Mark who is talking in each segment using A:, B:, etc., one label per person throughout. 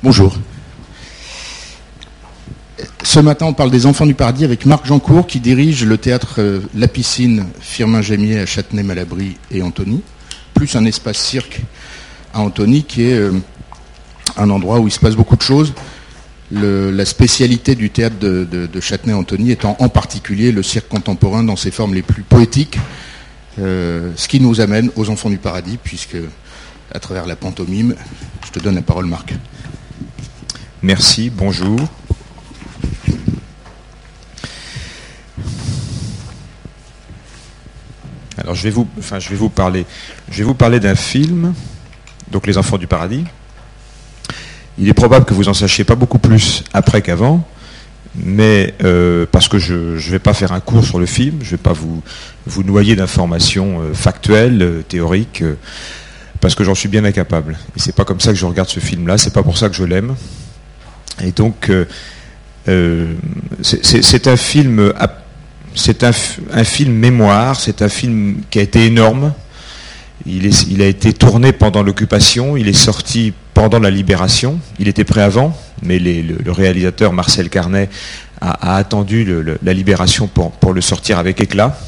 A: Bonjour. Ce matin, on parle des Enfants du Paradis avec Marc Jancourt qui dirige le théâtre euh, La Piscine Firmin Gémier à Châtenay-Malabry et Antony, plus un espace cirque à Antony qui est euh, un endroit où il se passe beaucoup de choses. la spécialité du théâtre de, Châtenay-Antony étant en particulier le cirque contemporain dans ses formes les plus poétiques, euh, ce qui nous amène aux Enfants du Paradis, puisque à travers la pantomime, je te donne la parole Marc.
B: Merci, bonjour. Alors je vais vous, parler, d'un film, donc Les Enfants du Paradis. Il est probable que vous en sachiez pas beaucoup plus après qu'avant, mais euh, parce que je ne vais pas faire un cours sur le film, je ne vais pas vous, vous noyer d'informations euh, factuelles, euh, théoriques, parce que j'en suis bien incapable. Et c'est pas comme ça que je regarde ce film-là, c'est pas pour ça que je l'aime. Et donc, c'est un film c'est un, film mémoire, c'est un film qui a été énorme. Il, a été tourné pendant l'occupation, il est sorti pendant la libération. Il était prêt avant, mais le, réalisateur Marcel Carnet a, attendu la libération pour, le sortir avec éclat.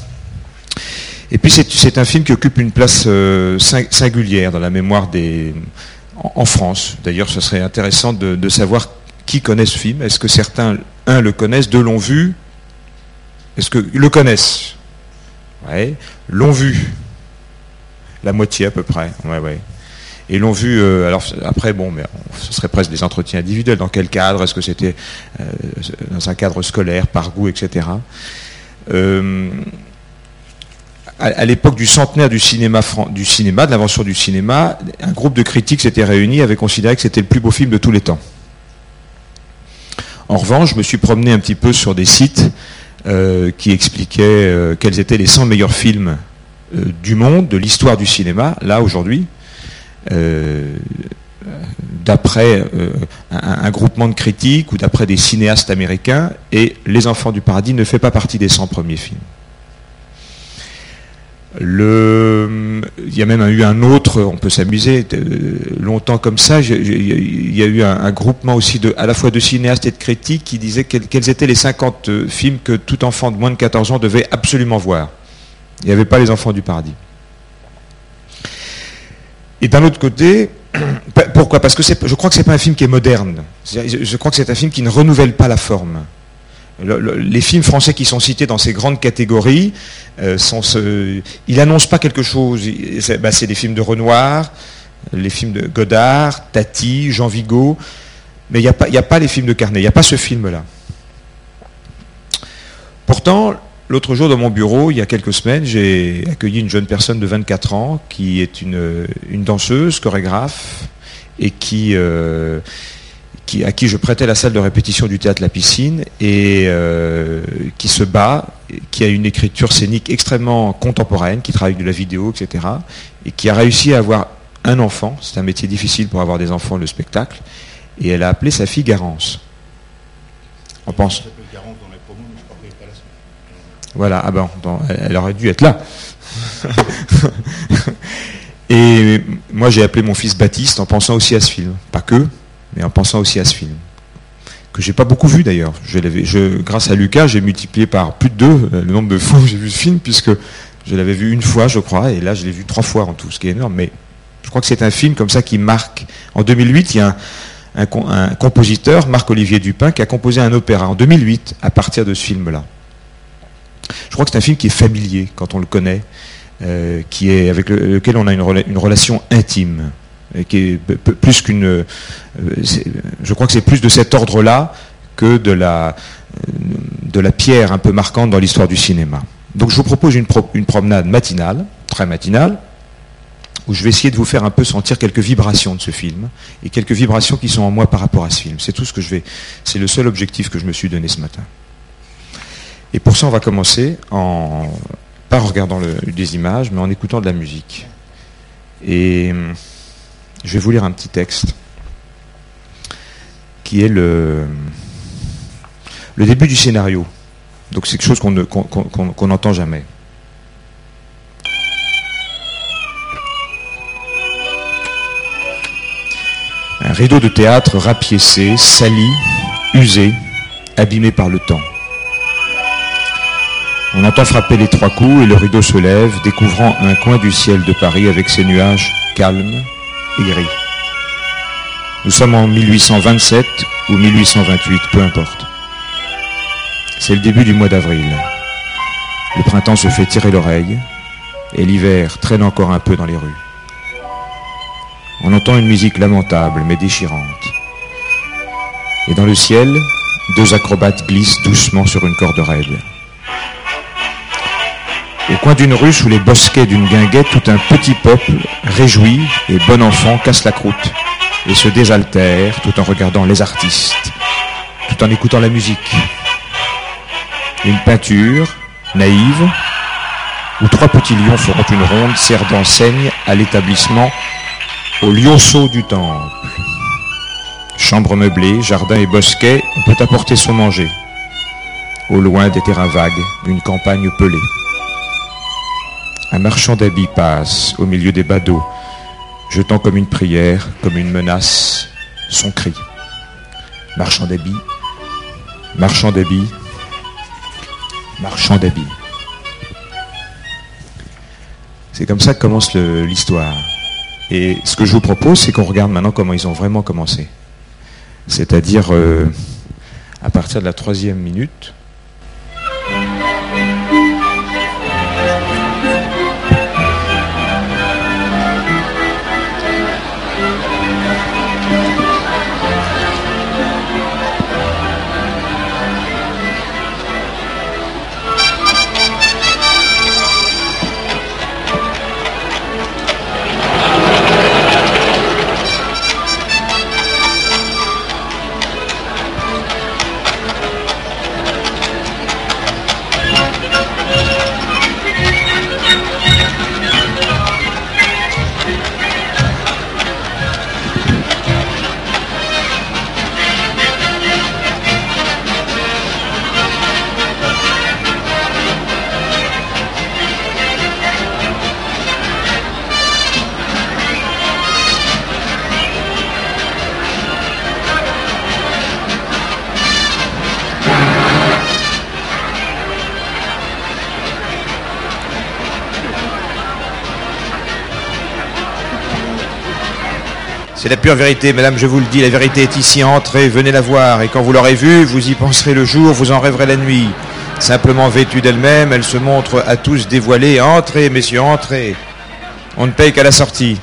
B: Et puis c'est un film qui occupe une place euh, singulière dans la mémoire des en, France. D'ailleurs, ce serait intéressant de, savoir qui connaît ce film? Est-ce que certains, un, le connaissent, deux l'ont vu, est-ce qu'ils le connaissent? Ouais. L'ont vu La moitié à peu près. Ouais, ouais. Et l'ont vu, euh, alors après, bon, mais ce serait presque des entretiens individuels. Dans quel cadre? Est-ce que c'était euh, dans un cadre scolaire, par goût, etc. Euh, à, l'époque du centenaire du cinéma, du cinéma, de l'invention du cinéma, un groupe de critiques s'était réuni, avait considéré que c'était le plus beau film de tous les temps. En revanche, je me suis promené un petit peu sur des sites euh, qui expliquait euh, quels étaient les 100 meilleurs films euh, du monde, de l'histoire du cinéma, là aujourd'hui, d'après un, groupement de critiques ou d'après des cinéastes américains, et Les Enfants du Paradis ne fait pas partie des 100 premiers films. Il y a même eu un autre, on peut s'amuser longtemps comme ça. Il y a eu un, groupement aussi de, à la fois de cinéastes et de critiques qui disaient quels, étaient les 50 euh, films que tout enfant de moins de 14 ans devait absolument voir. Il n'y avait pas les enfants du paradis. Et d'un autre côté, pourquoi? Parce que je crois que c'est pas un film qui est moderne. Je crois que c'est un film qui ne renouvelle pas la forme les films français qui sont cités dans ces grandes catégories, euh, sont ils n'annoncent pas quelque chose. Bah, c'est des films de Renoir, les films de Godard, Tati, Jean Vigo, mais il n'y a, a, pas les films de Carnet, il n'y a pas ce film-là. Pourtant, l'autre jour dans mon bureau, il y a quelques semaines, j'ai accueilli une jeune personne de 24 ans qui est une, danseuse, chorégraphe, et qui... Euh, à qui je prêtais la salle de répétition du théâtre La Piscine et euh, qui se bat, qui a une écriture scénique extrêmement contemporaine, qui travaille de la vidéo, etc. Et qui a réussi à avoir un enfant. C'est un métier difficile pour avoir des enfants, le spectacle. Et elle a appelé sa fille Garance. On pense. Voilà, ah ben, elle aurait dû être là. et moi j'ai appelé mon fils Baptiste en pensant aussi à ce film. Pas que, mais en pensant aussi à ce film que j'ai pas beaucoup vu d'ailleurs. Je, grâce à Lucas, j'ai multiplié par plus de deux euh, le nombre de fois où j'ai vu ce film, puisque je l'avais vu une fois, je crois, et là je l'ai vu trois fois en tout, ce qui est énorme. Mais je crois que c'est un film comme ça qui marque. En 2008, il y a un, compositeur, Marc-Olivier Dupin, qui a composé un opéra en 2008 à partir de ce film-là. Je crois que c'est un film qui est familier quand on le connaît, euh, qui est avec lequel on a une relation intime qui est plus qu'une. Euh, je crois que c'est plus de cet ordre-là que de la, de la pierre un peu marquante dans l'histoire du cinéma. Donc je vous propose une, promenade matinale, très matinale, où je vais essayer de vous faire un peu sentir quelques vibrations de ce film et quelques vibrations qui sont en moi par rapport à ce film. C'est tout ce que je vais. C'est le seul objectif que je me suis donné ce matin. Et pour ça, on va commencer en pas en regardant des images, mais en écoutant de la musique. Et je vais vous lire un petit texte qui est le, début du scénario. Donc c'est quelque chose qu'on n'entend jamais. Un rideau de théâtre rapiécé, sali, usé, abîmé par le temps. On entend frapper les trois coups et le rideau se lève, découvrant un coin du ciel de Paris avec ses nuages calmes et gris. Nous sommes en 1827 ou 1828, peu importe. C'est le début du mois d'avril. Le printemps se fait tirer l'oreille et l'hiver traîne encore un peu dans les rues. On entend une musique lamentable mais déchirante. Et dans le ciel, deux acrobates glissent doucement sur une corde raide. Au coin d'une rue, sous les bosquets d'une guinguette, tout un petit peuple, réjoui et bon enfant, casse la croûte et se désaltère tout en regardant les artistes, tout en écoutant la musique. Une peinture, naïve, où trois petits lions feront une ronde, sert d'enseigne à l'établissement au lionceau du temple. Chambre meublée, jardin et bosquet, on peut apporter son manger. Au loin des terrains vagues, une campagne pelée. Un marchand d'habits passe au milieu des badauds, jetant comme une prière, comme une menace, son cri. Marchand d'habits, marchand d'habits, marchand d'habits. C'est comme ça que commence l'histoire. Et ce que je vous propose, c'est qu'on regarde maintenant comment ils ont vraiment commencé. C'est-à-dire euh, à partir de la troisième minute, la pure vérité, madame, je vous le dis, la vérité est ici, entrez, venez la voir, et quand vous l'aurez vue, vous y penserez le jour, vous en rêverez la nuit. Simplement vêtue d'elle-même, elle se montre à tous dévoilée. Entrez, messieurs, entrez. On ne paye qu'à la sortie.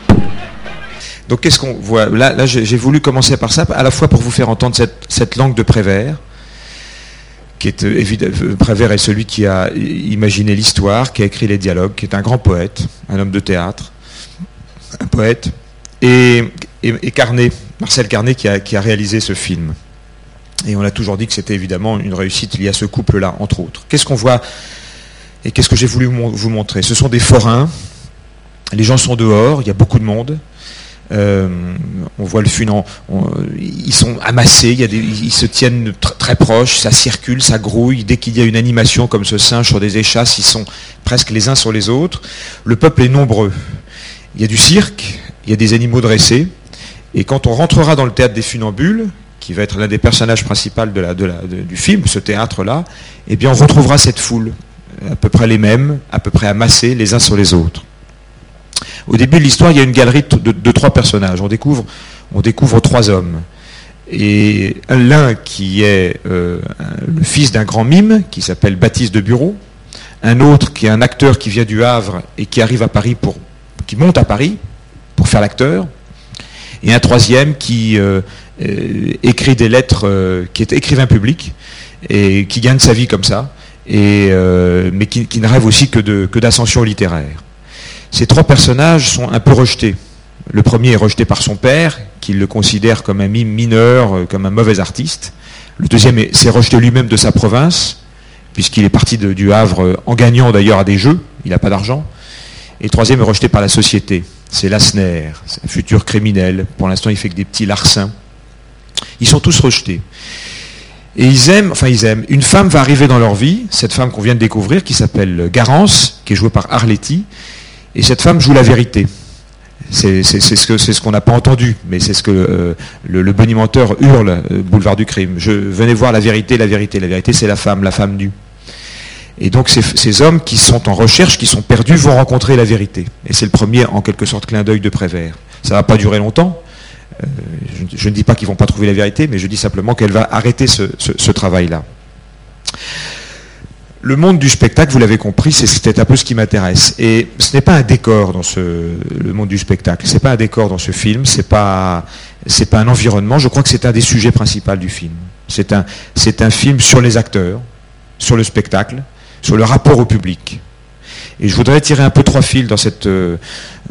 B: Donc qu'est-ce qu'on voit? Là, j'ai voulu commencer par ça, à la fois pour vous faire entendre cette, langue de Prévert, qui est euh, évidemment, euh, Prévert est celui qui a imaginé l'histoire, qui a écrit les dialogues, qui est un grand poète, un homme de théâtre, un poète, et et, Carnet, Marcel Carnet qui a, réalisé ce film. Et on a toujours dit que c'était évidemment une réussite liée à ce couple-là, entre autres. Qu'est-ce qu'on voit et qu'est-ce que j'ai voulu vous montrer? Ce sont des forains. Les gens sont dehors, il y a beaucoup de monde. Euh, on voit le funon, ils sont amassés, ils se tiennent très proches, ça circule, ça grouille. Dès qu'il y a une animation comme ce singe sur des échasses, ils sont presque les uns sur les autres. Le peuple est nombreux. Il y a du cirque, il y a des animaux dressés. Et quand on rentrera dans le théâtre des funambules, qui va être l'un des personnages principaux du film, ce théâtre-là, eh bien on retrouvera cette foule, à peu près les mêmes, à peu près amassés les uns sur les autres. Au début de l'histoire, il y a une galerie de, trois personnages. On découvre, on découvre trois hommes. Et l'un qui est euh, le fils d'un grand mime, qui s'appelle Baptiste de Bureau, un autre qui est un acteur qui vient du Havre et qui arrive à Paris pour, qui monte à Paris pour faire l'acteur, et un troisième qui euh, euh, écrit des lettres, euh, qui est écrivain public et qui gagne sa vie comme ça, mais qui, ne rêve aussi que d'ascension littéraire. Ces trois personnages sont un peu rejetés. Le premier est rejeté par son père, qui le considère comme un mineur, comme un mauvais artiste. Le deuxième s'est rejeté lui-même de sa province, puisqu'il est parti du Havre en gagnant d'ailleurs à des jeux, il n'a pas d'argent. Et le troisième est rejeté par la société c'est Lassner, un futur criminel. Pour l'instant, il fait que des petits larcins. Ils sont tous rejetés. Et ils aiment, enfin ils aiment, une femme va arriver dans leur vie, cette femme qu'on vient de découvrir, qui s'appelle Garance, qui est jouée par Arletty, et cette femme joue la vérité. C'est ce qu'on n'a pas entendu, mais c'est ce que euh, le, bonimenteur hurle, euh, boulevard du crime. Je venais voir la vérité, la vérité. La vérité, c'est la femme, la femme nue. Et donc ces, hommes qui sont en recherche, qui sont perdus, vont rencontrer la vérité. Et c'est le premier, en quelque sorte, clin d'œil de Prévert. Ça ne va pas durer longtemps. Euh, je, ne dis pas qu'ils ne vont pas trouver la vérité, mais je dis simplement qu'elle va arrêter ce travail-là. Le monde du spectacle, vous l'avez compris, c'était un peu ce qui m'intéresse. Et ce n'est pas un décor dans ce, le monde du spectacle. C'est pas un décor dans ce film. Pas, c'est pas un environnement. Je crois que c'est un des sujets principaux du film. C'est un film sur les acteurs, sur le spectacle, sur le rapport au public. Et je voudrais tirer un peu trois fils dans cette,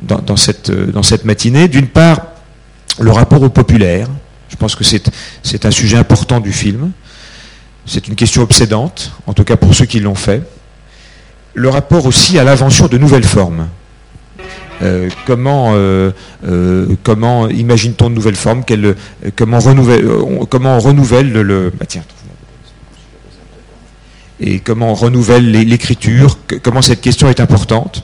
B: dans, cette, dans cette matinée. D'une part, le rapport au populaire. Je pense que c'est, un sujet important du film. C'est une question obsédante, en tout cas pour ceux qui l'ont fait. Le rapport aussi à l'invention de nouvelles formes. Euh, comment, euh, euh, comment imagine-t-on de nouvelles formes? Comment, renouvelle, comment on renouvelle le... Bah, et comment on renouvelle l'écriture, comment cette question est importante.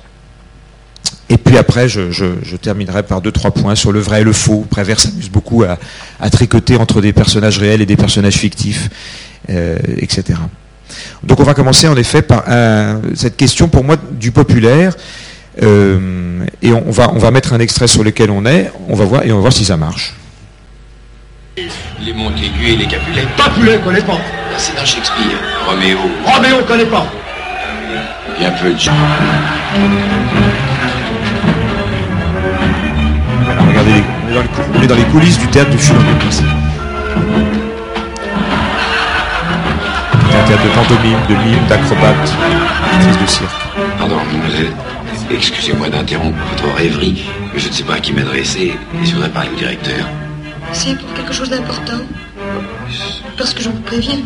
B: Et puis après, je, terminerai par deux, trois points sur le vrai et le faux. Prévert s'amuse beaucoup à, tricoter entre des personnages réels et des personnages fictifs. Euh, etc. Donc on va commencer en effet par cette question pour moi du populaire. Euh, et on va, on va mettre un extrait sur lequel on est, on va voir et on va voir si ça marche.
C: Les Montaigu et les Capulet.
D: Capulet, connaît pas.
C: C'est dans Shakespeare. Roméo.
D: Roméo, connaît pas.
C: Bien peu de gens.
B: regardez, on est, dans les, coulisses du théâtre du film un théâtre de pantomime, de mime, d'acrobate, actrice de cirque.
C: Pardon, mademoiselle. Excusez-moi d'interrompre votre rêverie, mais je ne sais pas à qui m'adresser et je voudrais parler au directeur.
E: C'est pour quelque chose d'important. Parce que je vous préviens,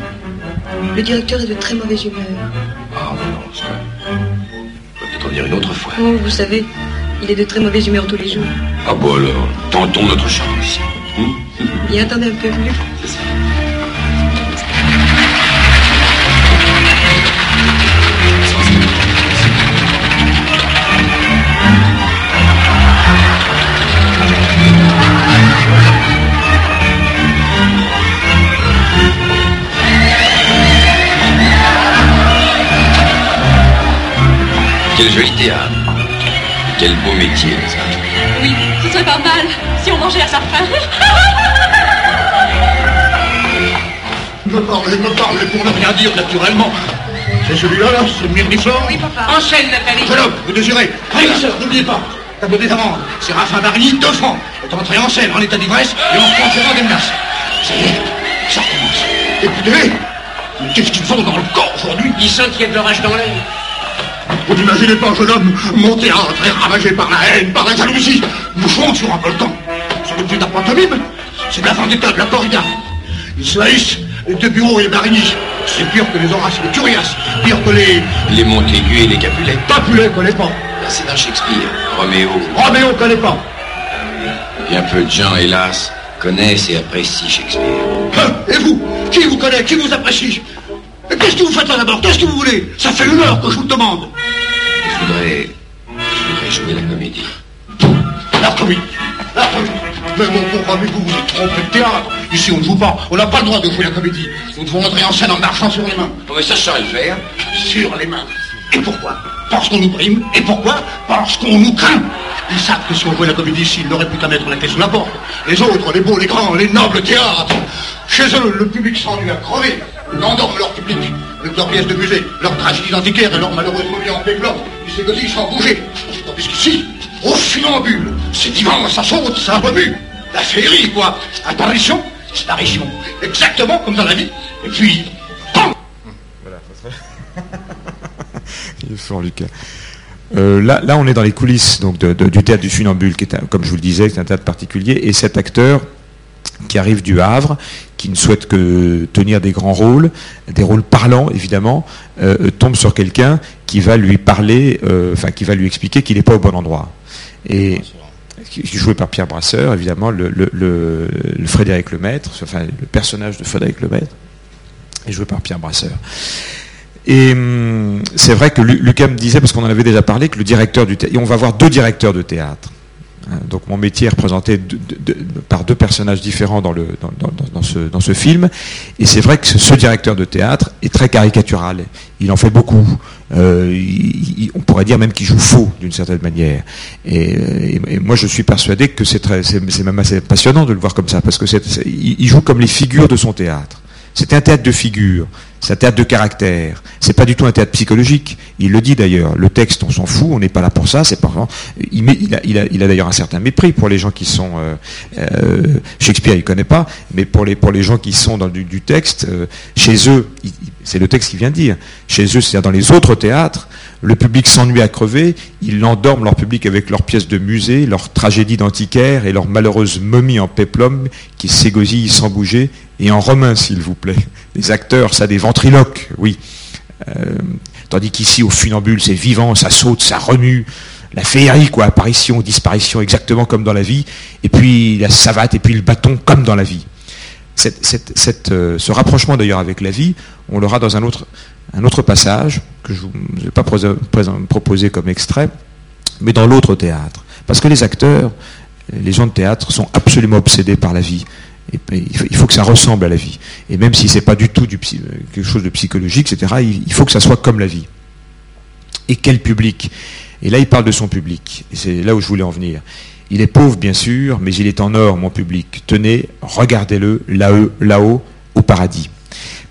E: le directeur est de très mauvaise humeur.
C: Ah non, ça... Peut-être en dire une autre fois.
E: Oh, vous savez, il est de très mauvaise humeur tous les jours.
C: Ah bon alors, tentons notre chance.
E: Bien, attendez un peu plus. C'est ça.
C: Quel joli théâtre. Quel beau métier, ça.
F: Oui, ce serait pas mal si on mangeait à sa faim.
D: me parlez, me parlez pour ne rien dire naturellement. C'est celui-là, là, c'est Myrniflore
F: Oui, papa. Enchaîne, Nathalie.
D: Homme, vous désirez. Régisseur, n'oubliez pas. Tableau des amendes. Séraphin Barigny, deux francs. Est entré en scène en état d'ivresse et en transférant des menaces. Ça y est, ça recommence. Écoutez, mais qu'est-ce qu'ils font dans le corps aujourd'hui?
F: Ils sentent qu'il y a de l'orage dans l'air.
D: Vous n'imaginez pas, jeune homme, mon théâtre est ravagé par la haine, par la jalousie. Nous jouons sur un volcan. C'est le plus d'un pantomime. C'est de la vendetta, de la corrida. Ils se haïssent, les deux bureaux et les Barigny. C'est pire que les Horaces et les Curias. Pire que les...
C: Les Montaigu et les Capulet.
D: Capulet, connaît pas.
C: C'est dans Shakespeare. Roméo.
D: Roméo, connaît pas.
C: Bien peu de gens, hélas, connaissent et apprécient Shakespeare.
D: Hein et vous? Qui vous connaît? Qui vous apprécie? Qu'est-ce que vous faites là d'abord? Qu'est-ce que vous voulez? Ça fait une heure que je vous le demande.
C: Je voudrais... Je voudrais jouer la comédie.
D: La comédie La comédie Mais mon pauvre ami, vous vous êtes trompé de théâtre. Ici, on ne joue pas. On n'a pas le droit de jouer la comédie. Nous devons entrer en scène en marchant sur les mains.
C: Oh, mais ça, je saurais le faire.
D: Sur les mains. Et pourquoi? Parce qu'on nous prime. Et pourquoi? Parce qu'on nous craint. Ils savent que si on jouait la comédie ici, ils n'auraient plus qu'à mettre la tête sous la porte. Les autres, les beaux, les grands, les nobles théâtres. Chez eux, le public s'ennuie à crever. Ils endorment leur public, avec leurs pièces de musée, leurs tragédies antiquaires et leurs malheureuses momies en péplum. Ils s'égotisent sans bouger. Tandis qu'ici, au funambule, c'est divan, ça saute, ça remue. La féerie, quoi. Apparition, région. Exactement comme dans la vie. Et puis, PAM Voilà,
B: Il est fort, Lucas. Euh, là, là, on est dans les coulisses donc, du théâtre du funambule, qui est, comme je vous le disais, c'est un théâtre particulier. Et cet acteur qui arrive du Havre, qui ne souhaite que tenir des grands rôles, des rôles parlants évidemment, euh, tombe sur quelqu'un qui va lui parler, euh, enfin qui va lui expliquer qu'il n'est pas au bon endroit. Et joué par Pierre Brasseur, évidemment, le, le, Frédéric Lemaître, enfin le personnage de Frédéric Lemaître, est joué par Pierre Brasseur. Et hum, c'est vrai que Lucas me disait, parce qu'on en avait déjà parlé, que le directeur du théâtre, et on va voir deux directeurs de théâtre donc mon métier est représenté par deux personnages différents dans, ce, film. Et c'est vrai que ce, directeur de théâtre est très caricatural. Il en fait beaucoup. Euh, on pourrait dire même qu'il joue faux d'une certaine manière. Et, moi je suis persuadé que c'est même assez passionnant de le voir comme ça, parce que il joue comme les figures de son théâtre. C'est un théâtre de figure, c'est un théâtre de caractère. C'est pas du tout un théâtre psychologique. Il le dit d'ailleurs. Le texte, on s'en fout, on n'est pas là pour ça. C'est pas. Il, il, a, il a, il a d'ailleurs un certain mépris pour les gens qui sont. Euh, euh, Shakespeare, il connaît pas, mais pour les gens qui sont dans du, texte, euh, chez eux, c'est le texte qui vient de dire. Chez eux, c'est-à-dire dans les autres théâtres, le public s'ennuie à crever, ils endorment leur public avec leurs pièces de musée, leurs tragédies d'antiquaire et leurs malheureuses momies en péplum qui s'égosillent sans bouger, et en romain, s'il vous plaît. Les acteurs, ça des ventriloques, oui. Euh, tandis qu'ici, au funambule, c'est vivant, ça saute, ça remue. La féerie, quoi, apparition, disparition, exactement comme dans la vie. Et puis la savate, et puis le bâton, comme dans la vie. Euh, ce rapprochement d'ailleurs avec la vie, on l'aura dans un autre, un autre passage que je ne vais pas proposer comme extrait, mais dans l'autre théâtre. Parce que les acteurs, les gens de théâtre sont absolument obsédés par la vie. Il faut que ça ressemble à la vie. Et même si c'est pas du tout du, quelque chose de psychologique, etc., il faut que ça soit comme la vie. Et quel public? Et là, il parle de son public. Et c'est là où je voulais en venir. Il est pauvre, bien sûr, mais il est en or, mon public. Tenez, regardez-le là-haut, au paradis.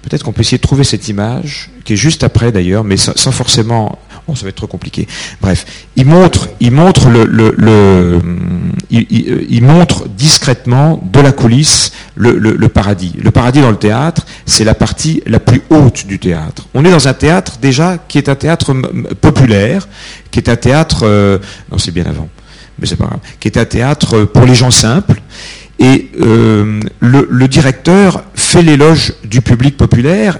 B: Peut-être qu'on peut essayer de trouver cette image, qui est juste après d'ailleurs, mais sans, forcément. Bon, ça va être trop compliqué. Bref, il montre, il montre le, le, il, montre discrètement de la coulisse le, le, paradis. Le paradis dans le théâtre, c'est la partie la plus haute du théâtre. On est dans un théâtre déjà qui est un théâtre populaire, qui est un théâtre, euh, non c'est bien avant, mais c'est pas grave, qui est un théâtre pour les gens simples et euh, le, directeur fait l'éloge du public populaire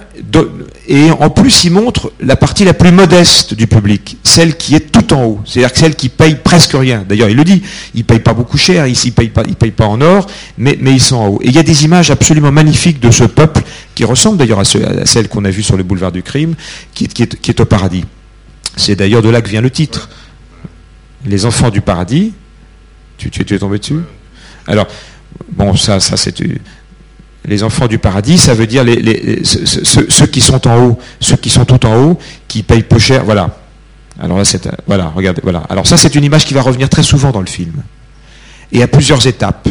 B: et en plus il montre la partie la plus modeste du public, celle qui est tout en haut, c'est-à-dire celle qui paye presque rien. D'ailleurs il le dit, il paye pas beaucoup cher, ici il paye pas, paye pas en or, mais, ils sont en haut. Et il y a des images absolument magnifiques de ce peuple qui ressemblent d'ailleurs à, celle qu'on a vue sur le boulevard du crime, qui, est, au paradis. C'est d'ailleurs de là que vient le titre. Les enfants du paradis. Tu, tu, tu es tombé dessus? Alors, Bon, ça, ça c'est les enfants du paradis, ça veut dire ceux, qui sont en haut, ceux qui sont tout en haut, qui payent peu cher. Voilà. Alors là, c'est voilà, regardez, voilà. Alors ça, c'est une image qui va revenir très souvent dans le film, et à plusieurs étapes.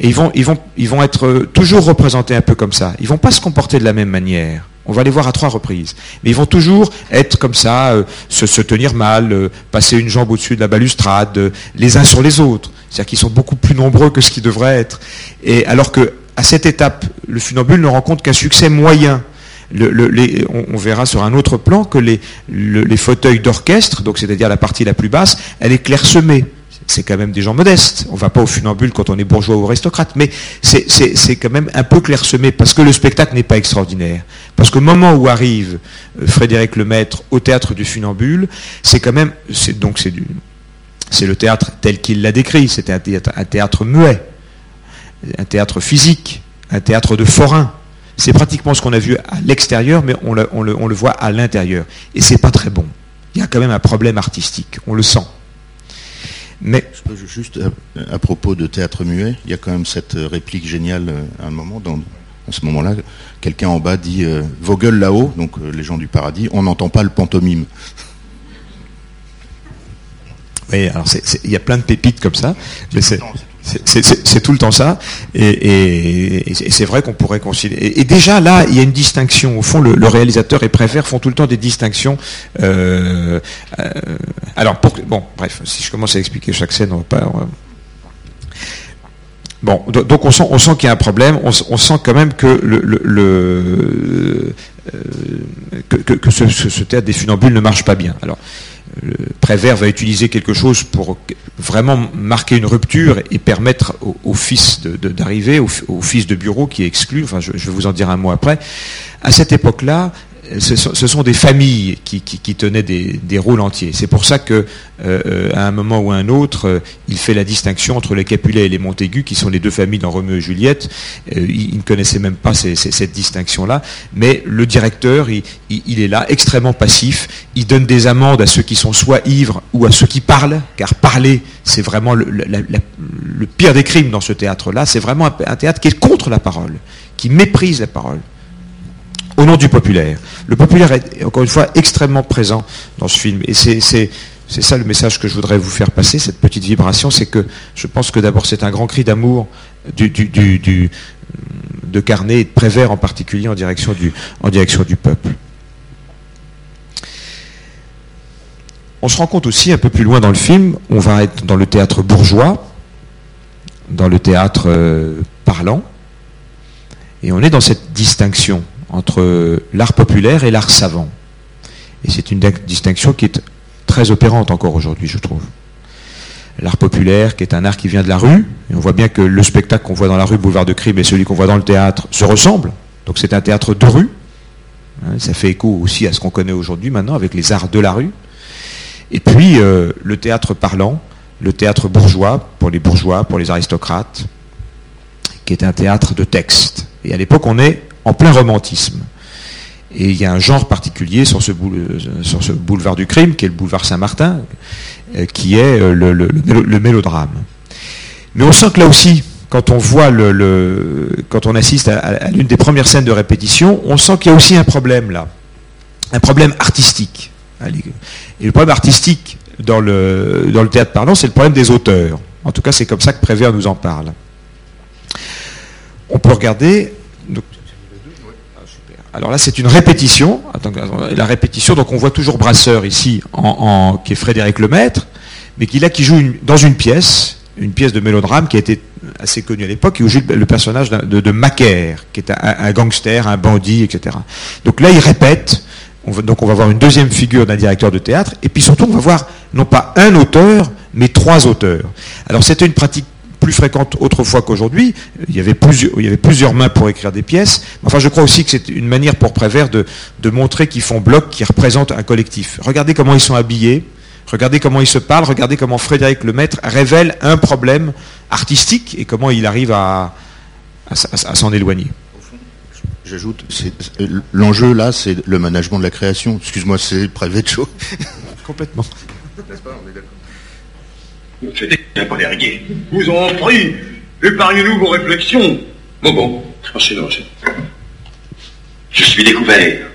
B: Et ils vont, ils vont, ils vont être toujours représentés un peu comme ça. Ils vont pas se comporter de la même manière. On va les voir à trois reprises. Mais ils vont toujours être comme ça, euh, se, tenir mal, euh, passer une jambe au-dessus de la balustrade, euh, les uns sur les autres. C'est-à-dire qu'ils sont beaucoup plus nombreux que ce qu'ils devraient être. Alors que à cette étape, le funambule ne rencontre qu'un succès moyen. on, verra sur un autre plan que les, fauteuils d'orchestre, donc c'est-à-dire la partie la plus basse, elle est clairsemée c'est quand même des gens modestes. On ne va pas au funambule quand on est bourgeois ou aristocrate, mais c'est quand même un peu clairsemé parce que le spectacle n'est pas extraordinaire. Parce qu'au moment où arrive euh, Frédéric Lemaître au théâtre du funambule, c'est quand même, donc c'est le théâtre tel qu'il l'a décrit. C'était un théâtre muet, un théâtre physique, un théâtre de forain. C'est pratiquement ce qu'on a vu à l'extérieur, mais on le, on le voit à l'intérieur. Et c'est pas très bon. Il y a quand même un problème artistique. On le sent.
A: Mais juste à, propos de théâtre muet, il y a quand même cette réplique géniale euh, à un moment dans, à ce moment-là, quelqu'un en bas dit euh, vos gueules là-haut, donc euh, les gens du paradis, on n'entend pas le pantomime.
B: Oui, alors il y a plein de pépites comme ça, mais c'est c'est tout le temps ça, et, c'est vrai qu'on pourrait considérer. Et, déjà là, il y a une distinction. Au fond, le, réalisateur et Prévert font tout le temps des distinctions. Euh, euh, alors, pour, bon, bref, si je commence à expliquer chaque scène, on va pas. Bon, donc on sent, on sent qu'il y a un problème. On, sent quand même que euh, que, ce, ce, théâtre des funambules ne marche pas bien. Alors, Prévert va utiliser quelque chose pour vraiment marquer une rupture et permettre au, fils d'arriver, au, fils de bureau qui est exclu, enfin je, vais vous en dire un mot après. À cette époque-là, ce, sont, des familles qui, tenaient des, rôles entiers. C'est pour ça que, euh, à un moment ou à un autre, euh, il fait la distinction entre les Capulet et les Montaigu, qui sont les deux familles dans Roméo et Juliette. Euh, il, ne connaissait même pas cette distinction-là. Mais le directeur, il, est là, extrêmement passif. Il donne des amendes à ceux qui sont soit ivres ou à ceux qui parlent, car parler, c'est vraiment le, pire des crimes dans ce théâtre-là. C'est vraiment un théâtre qui est contre la parole, qui méprise la parole au nom du populaire. Le populaire est, encore une fois, extrêmement présent dans ce film. Et c'est ça le message que je voudrais vous faire passer, cette petite vibration, c'est que je pense que d'abord c'est un grand cri d'amour de Carnet et de Prévert en particulier en direction du, en direction du peuple. On se rend compte aussi un peu plus loin dans le film, on va être dans le théâtre bourgeois, dans le théâtre euh, parlant, et on est dans cette distinction entre l'art populaire et l'art savant. Et c'est une distinction qui est très opérante encore aujourd'hui, je trouve. L'art populaire, qui est un art qui vient de la rue, et on voit bien que le spectacle qu'on voit dans la rue, Boulevard de Crime, et celui qu'on voit dans le théâtre se ressemblent. Donc c'est un théâtre de rue. Hein, ça fait écho aussi à ce qu'on connaît aujourd'hui maintenant avec les arts de la rue. Et puis euh, le théâtre parlant, le théâtre bourgeois, pour les bourgeois, pour les aristocrates, qui est un théâtre de texte. Et à l'époque, on est en plein romantisme. Et il y a un genre particulier sur ce, ce boulevard du crime, qui est le boulevard Saint-Martin, euh, qui est euh, le, mélodrame. Mais on sent que là aussi, quand on voit quand on assiste à, l'une des premières scènes de répétition, on sent qu'il y a aussi un problème là, un problème artistique. Et le problème artistique dans le, théâtre parlant, c'est le problème des auteurs. En tout cas, c'est comme ça que Prévert nous en parle. On peut regarder. Alors là, c'est une répétition. La répétition, donc on voit toujours Brasseur ici, qui est Frédéric Lemaître, mais qui là, qui joue dans une pièce, une pièce de mélodrame qui a été assez connue à l'époque, qui joue le personnage de, Macaire, qui est un, gangster, un bandit, etc. Donc là, il répète. Donc on va voir une deuxième figure d'un directeur de théâtre, et puis surtout on va voir non pas un auteur, mais trois auteurs. Alors c'était une pratique plus fréquente autrefois qu'aujourd'hui. Il, y avait plusieurs, il y avait plusieurs mains pour écrire des pièces. Enfin, je crois aussi que c'est une manière pour Prévert de, de montrer qu'ils font bloc, qu'ils représentent un collectif. Regardez comment ils sont habillés, regardez comment ils se parlent, regardez comment Frédéric Lemaître révèle un problème artistique et comment il arrive à, à, à, à s'en éloigner.
A: J'ajoute, l'enjeu là, c'est le management de la création. Excuse-moi, c'est private show.
B: Complètement.
D: Les riguer. Vous en prie, épargnez-nous vos réflexions. Bon, bon, enchaînons, enchaînons. Je suis découvert.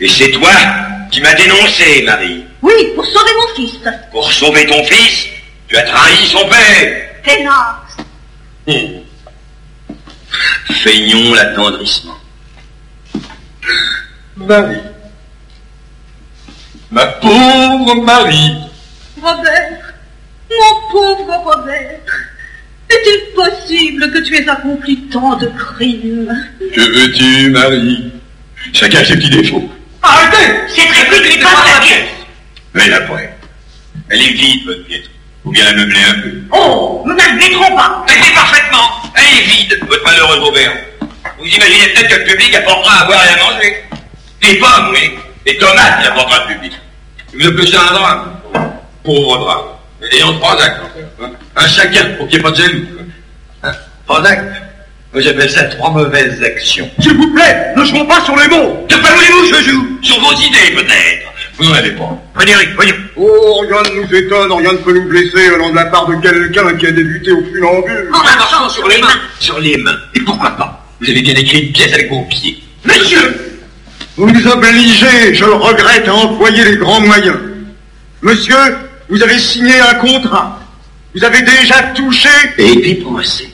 D: Et c'est toi qui m'as dénoncé, Marie.
G: Oui, pour sauver mon fils.
D: Pour sauver ton fils Tu as trahi son père.
G: Ténace.
D: Hum. Feignons l'attendrissement. Marie. Ma pauvre Marie.
G: Robert, mon pauvre Robert, est-il possible que tu aies accompli tant de crimes?
D: Que veux-tu, Marie? Chacun ses petits défauts.
G: Arrêtez Cette réplique n'est pas la pièce
D: Mais la poêle, elle est vide, votre pièce. Faut bien la meubler un peu.
G: Oh, nous n'admettrons pas
D: Elle est parfaitement Elle est vide, votre malheureux Robert. Vous imaginez peut-être que le public apportera à boire et à manger Des pommes, oui. Des tomates, il apportera le public. Vous appelez ça un drame pauvre drame. Ayant trois actes, hein. un chacun, pour qu'il n'y ait pas de jaloux. Hein. Trois actes Moi j'appelle ça trois mauvaises actions.
H: S'il vous plaît, ne jouons pas sur les mots
D: De quoi voulez-vous je joue Sur vos idées peut-être Vous n'en avez pas. Frédéric, voyons.
H: Oh, rien ne nous étonne, rien ne peut nous blesser allant de la part de quelqu'un qui a débuté au funambule.
D: En marchant sur les mains. Sur les mains. Et pourquoi pas? Vous avez bien écrit une pièce avec vos pieds.
H: Monsieur Vous nous obligez, je le regrette, à employer les grands moyens. Monsieur, vous avez signé un contrat. Vous avez déjà touché
D: Et dépensé.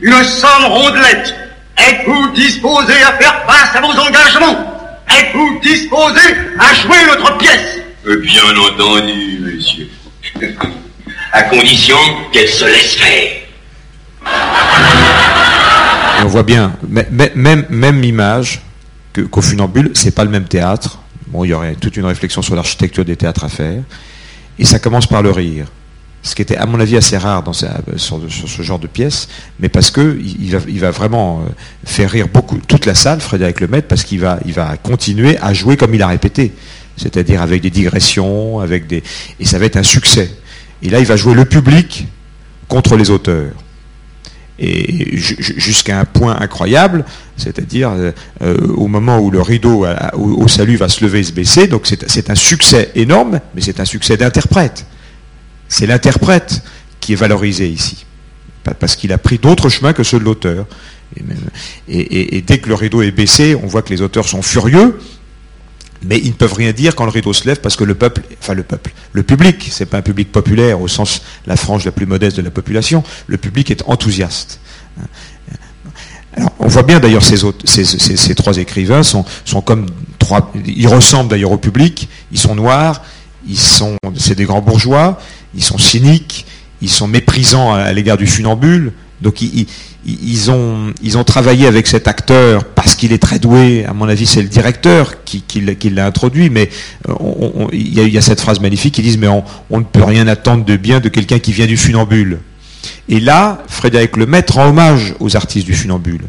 H: une somme rondelette. Êtes-vous disposé à faire face à vos engagements? Êtes-vous disposé à jouer notre pièce?
D: Euh, Bien entendu, monsieur. à condition qu'elle se laisse faire.
B: Et on voit bien, mê- mê- même, même image qu'au funambule, c'est pas le même théâtre. Bon, il y aurait toute une réflexion sur l'architecture des théâtres à faire. Et ça commence par le rire. ce qui était à mon avis assez rare sur, ce genre de pièce, mais parce que il va, vraiment euh, faire rire toute la salle, Frédéric Lemaître, parce qu'il va, va continuer à jouer comme il a répété, c'est-à-dire avec des digressions, avec des, et ça va être un succès. Et là, il va jouer le public contre les auteurs et jusqu'à un point incroyable, c'est-à-dire euh, euh, au moment où le rideau au, salut va se lever et se baisser, donc c'est un succès énorme, mais c'est un succès d'interprète. C'est l'interprète qui est valorisé ici, parce qu'il a pris d'autres chemins que ceux de l'auteur. Et, et, dès que le rideau est baissé, on voit que les auteurs sont furieux, mais ils ne peuvent rien dire quand le rideau se lève parce que le peuple, enfin le peuple, le public, c'est pas un public populaire au sens la frange la plus modeste de la population, le public est enthousiaste. Alors, on voit bien d'ailleurs ces, trois écrivains sont, comme trois, ils ressemblent d'ailleurs au public, ils sont noirs, ils sont, c'est des grands bourgeois, ils sont cyniques, ils sont méprisants à, l'égard du funambule, donc ils ils ont travaillé avec cet acteur parce qu'il est très doué. À mon avis, c'est le directeur qui, l'a introduit. Mais euh, il, y a, cette phrase magnifique qui dit Mais on, ne peut rien attendre de bien de quelqu'un qui vient du funambule. Et là, Frédéric Lemaitre rend hommage aux artistes du funambule.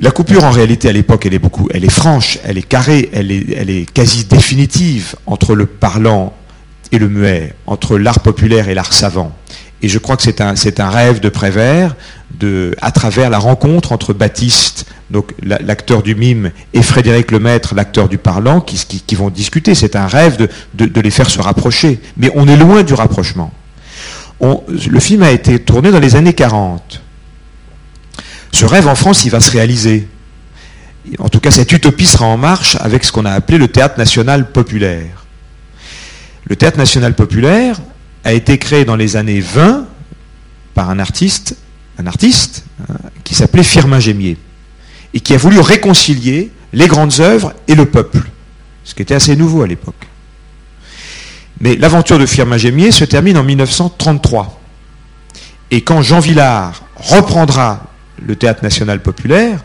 B: La coupure, en réalité, à l'époque, elle est beaucoup, elle est franche, elle est carrée, elle est quasi définitive entre le parlant et le muet, entre l'art populaire et l'art savant. Et je crois que c'est un, un rêve de Prévert de, à travers la rencontre entre Baptiste, donc l'acteur du mime, et Frédéric Lemaître, l'acteur du parlant, qui, qui, vont discuter. C'est un rêve de, de, les faire se rapprocher. Mais on est loin du rapprochement. Le film a été tourné dans les années 40. Ce rêve en France, il va se réaliser. En tout cas, cette utopie sera en marche avec ce qu'on a appelé le théâtre national populaire. Le théâtre national populaire a été créé dans les années 20 par un artiste hein, qui s'appelait Firmin Gémier, et qui a voulu réconcilier les grandes œuvres et le peuple, ce qui était assez nouveau à l'époque. Mais l'aventure de Firmin Gémier se termine en 1933. Et quand Jean Villard reprendra le théâtre national populaire,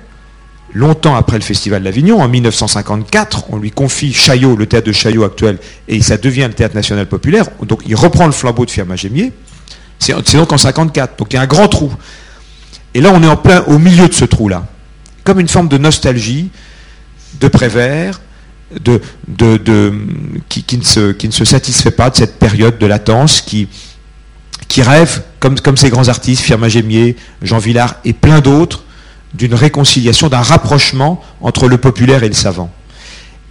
B: longtemps après le Festival d'Avignon, en 1954, on lui confie Chaillot, le théâtre de Chaillot actuel, et ça devient le théâtre national populaire. Donc il reprend le flambeau de Firmin Gémier. C'est donc en 54. Donc il y a un grand trou. Et là, on est en plein au milieu de ce trou-là. Comme une forme de nostalgie, de Prévert, qui, ne se, satisfait pas de cette période de latence, qui, rêve, comme, comme ces grands artistes, Firmin Gémier, Jean Villard et plein d'autres, d'une réconciliation, d'un rapprochement entre le populaire et le savant.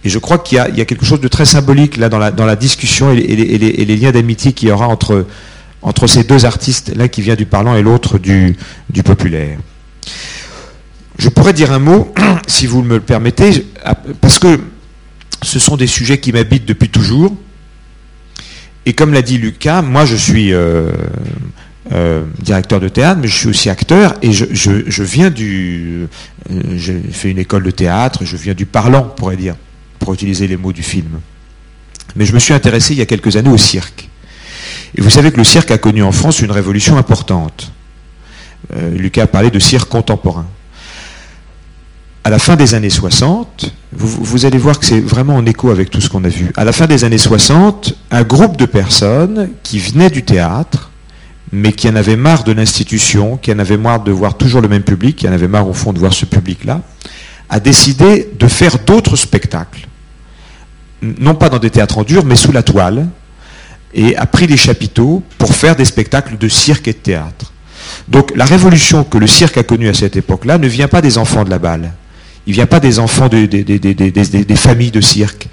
B: Et je crois qu'il y, a quelque chose de très symbolique là dans la, discussion et les, liens d'amitié qu'il y aura entre ces deux artistes, l'un qui vient du parlant et l'autre du, du populaire. Je pourrais dire un mot, si vous me le permettez, parce que ce sont des sujets qui m'habitent depuis toujours. Et comme l'a dit Lucas, moi je suis euh, euh, directeur de théâtre, mais je suis aussi acteur, et je, viens du... Euh, j'ai fait une école de théâtre, je viens du parlant, pourrait dire, pour utiliser les mots du film. Mais je me suis intéressé il y a quelques années au cirque. Et vous savez que le cirque a connu en France une révolution importante. Euh, Lucas a parlé de cirque contemporain. À la fin des années 60, vous, allez voir que c'est vraiment en écho avec tout ce qu'on a vu. À la fin des années 60, un groupe de personnes qui venaient du théâtre, mais qui en avaient marre de l'institution, qui en avaient marre de voir toujours le même public, qui en avaient marre au fond de voir ce public-là, a décidé de faire d'autres spectacles. Non pas dans des théâtres en dur, mais sous la toile, et a pris des chapiteaux pour faire des spectacles de cirque et de théâtre. Donc la révolution que le cirque a connue à cette époque-là ne vient pas des enfants de la balle. Il ne vient pas des enfants des, familles de cirque,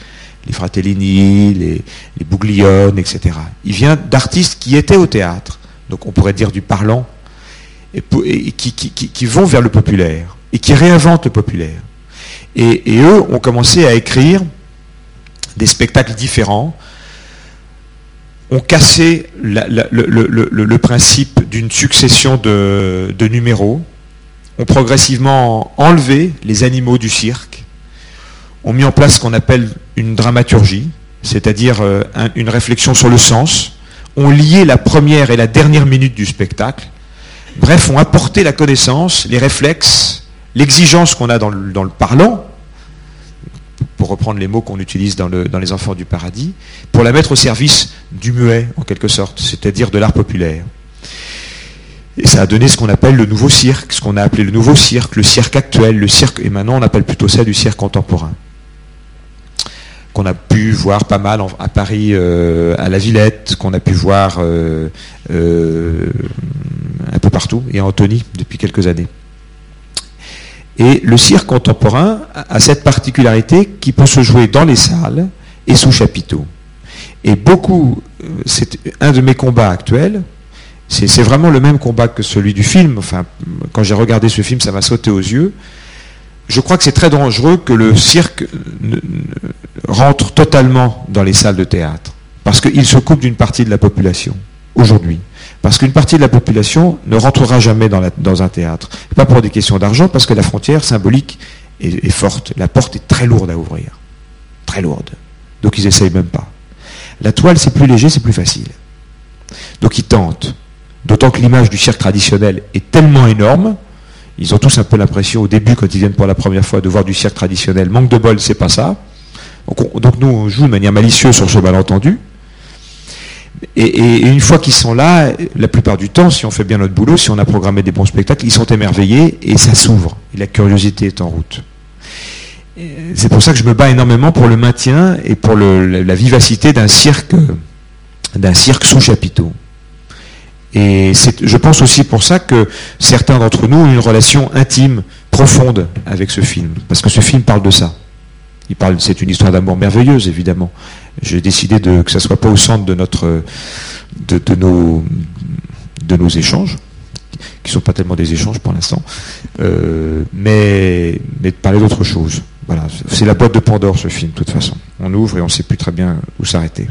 B: les Fratellini, les, les etc. Il vient d'artistes qui étaient au théâtre, donc on pourrait dire du parlant, et, qui, vont vers le populaire, et qui réinventent le populaire. Et, eux ont commencé à écrire des spectacles différents, ont cassé le, principe d'une succession de, numéros, ont progressivement enlevé les animaux du cirque, ont mis en place ce qu'on appelle une dramaturgie, c'est-à-dire euh, une réflexion sur le sens, ont lié la première et la dernière minute du spectacle, bref, ont apporté la connaissance, les réflexes, l'exigence qu'on a dans le, parlant, pour reprendre les mots qu'on utilise dans, dans Les Enfants du Paradis, pour la mettre au service du muet, en quelque sorte, c'est-à-dire de l'art populaire. Et ça a donné ce qu'on appelle le nouveau cirque, ce qu'on a appelé le nouveau cirque, le cirque actuel, le cirque, et maintenant on appelle plutôt ça du cirque contemporain. Qu'on a pu voir pas mal à Paris, euh, à la Villette, qu'on a pu voir euh, euh, un peu partout, et à Antony depuis quelques années. Et le cirque contemporain a cette particularité qui peut se jouer dans les salles et sous chapiteau. Et beaucoup, c'est un de mes combats actuels, c'est vraiment le même combat que celui du film. Enfin, quand j'ai regardé ce film, ça m'a sauté aux yeux. Je crois que c'est très dangereux que le cirque rentre totalement dans les salles de théâtre, parce qu'il se coupe d'une partie de la population aujourd'hui. Parce qu'une partie de la population ne rentrera jamais dans, un théâtre. Pas pour des questions d'argent, parce que la frontière symbolique est, est, forte. La porte est très lourde à ouvrir. Très lourde. Donc ils n'essayent même pas. La toile, c'est plus léger, c'est plus facile. Donc ils tentent. D'autant que l'image du cirque traditionnel est tellement énorme, ils ont tous un peu l'impression au début, quand ils viennent pour la première fois, de voir du cirque traditionnel. Manque de bol, c'est pas ça. Donc, nous, on joue de manière malicieuse sur ce malentendu. Et, une fois qu'ils sont là, la plupart du temps, si on fait bien notre boulot, si on a programmé des bons spectacles, ils sont émerveillés et ça s'ouvre. La curiosité est en route. C'est pour ça que je me bats énormément pour le maintien et pour la vivacité d'un cirque sous chapiteau. Et je pense aussi pour ça que certains d'entre nous ont une relation intime, profonde avec ce film. Parce que ce film parle de ça. Il parle, c'est une histoire d'amour merveilleuse, évidemment. J'ai décidé de, que ça soit pas au centre de notre, de, nos, de nos échanges, qui sont pas tellement des échanges pour l'instant, euh, mais, de parler d'autre chose. Voilà. C'est la boîte de Pandore, ce film, de toute façon. On ouvre et on sait plus très bien où s'arrêter.